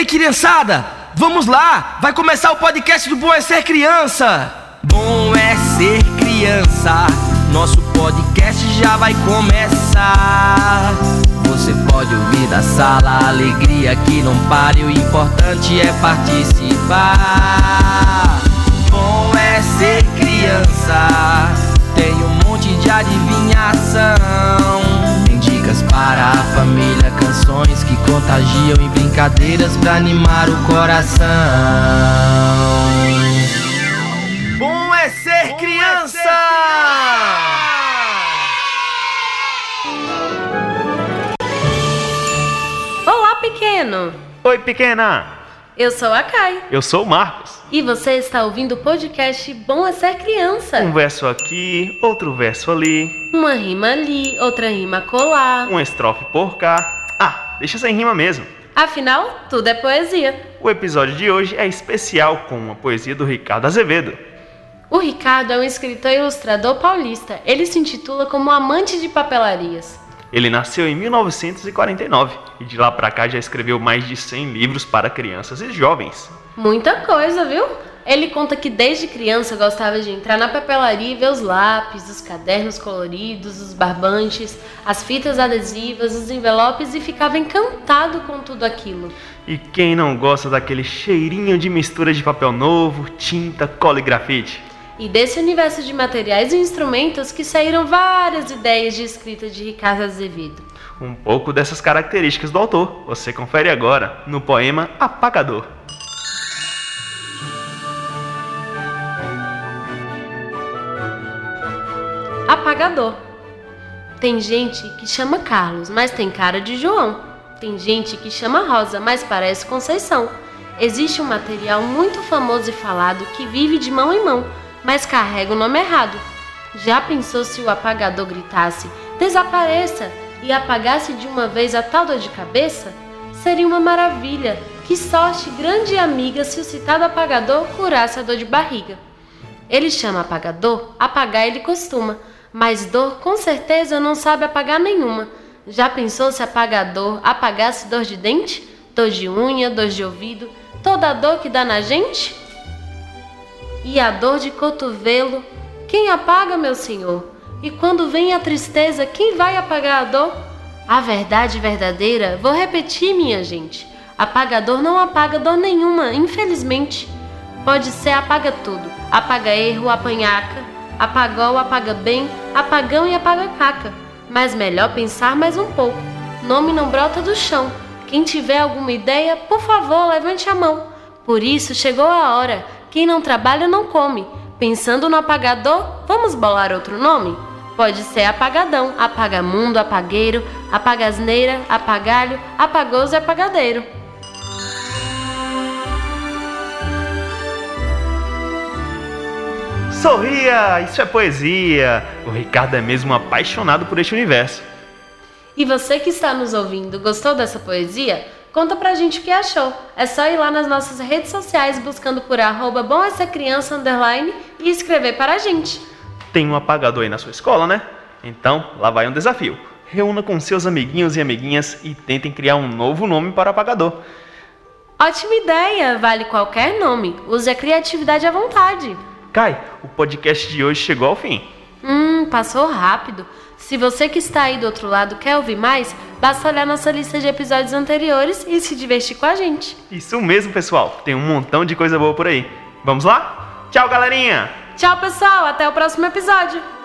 Ei, criançada, vamos lá! Vai começar o podcast do Bom é Ser Criança! Bom é ser criança, nosso podcast já vai começar. Você pode ouvir da sala, alegria que não pare, o importante é participar. Bom é ser criança, tem um monte de adivinhação. Contagiam e brincadeiras pra animar o coração. Bom é ser criança! Olá, pequeno! Oi, pequena! Eu sou a Kai Eu sou o Marcos. e você está ouvindo o podcast Bom é Ser Criança. Um verso aqui, outro verso ali, Uma rima ali, outra rima colar. um estrofe por cá. Deixa sem rima mesmo. Afinal, tudo é poesia. O episódio de hoje é especial com uma poesia do Ricardo Azevedo. O Ricardo é um escritor e ilustrador paulista. Ele se intitula como amante de papelarias. Ele nasceu em 1949 e de lá pra cá já escreveu mais de 100 livros para crianças e jovens. Muita coisa, viu? Ele conta que desde criança gostava de entrar na papelaria e ver os lápis, os cadernos coloridos, os barbantes, as fitas adesivas, os envelopes e ficava encantado com tudo aquilo. E quem não gosta daquele cheirinho de mistura de papel novo, tinta, cola e grafite? E desse universo de materiais e instrumentos que saíram várias ideias de escrita de Ricardo Azevedo. Um pouco dessas características do autor você confere agora no poema Apagador. Apagador. Tem gente que chama Carlos, mas tem cara de João. Tem gente que chama Rosa, mas parece Conceição. Existe um material muito famoso e falado que vive de mão em mão, mas carrega o nome errado. Já pensou se o apagador gritasse: desapareça! e apagasse de uma vez a tal dor de cabeça? Seria uma maravilha! Que sorte grande e amiga se o citado apagador curasse a dor de barriga. Ele chama apagador, apagar ele costuma, mas dor com certeza não sabe apagar nenhuma. Já pensou se apagador apagasse dor de dente, dor de unha, dor de ouvido, toda a dor que dá na gente? E a dor de cotovelo, quem apaga, meu senhor? E quando vem a tristeza, quem vai apagar a dor? A verdade verdadeira, vou repetir, minha gente. Apagador não apaga dor nenhuma, infelizmente. Pode ser apaga tudo. Apaga erro, apanhaca, apagou, apaga bem, apagão e apaga caca. Mas melhor pensar mais um pouco. Nome não brota do chão. Quem tiver alguma ideia, por favor, levante a mão. Por isso chegou a hora. Quem não trabalha não come. Pensando no apagador, vamos bolar outro nome? Pode ser apagadão, apagamundo, apagueiro, apagasneira, apagalho, apagoso e apagadeiro. Sorria! Isso é poesia! O Ricardo é mesmo apaixonado por este universo. E você que está nos ouvindo, gostou dessa poesia? Conta pra gente o que achou. É só ir lá nas nossas redes sociais buscando por arroba bom essa criança underline e escrever para a gente. Tem um apagador aí na sua escola, né? Então, lá vai um desafio. Reúna com seus amiguinhos e amiguinhas e tentem criar um novo nome para o apagador. Ótima ideia! Vale qualquer nome. Use a criatividade à vontade. Kai, o podcast de hoje chegou ao fim. Hum, passou rápido. Se você que está aí do outro lado quer ouvir mais, basta olhar nossa lista de episódios anteriores e se divertir com a gente. Isso mesmo, pessoal. Tem um montão de coisa boa por aí. Vamos lá? Tchau, galerinha! Tchau, pessoal! Até o próximo episódio!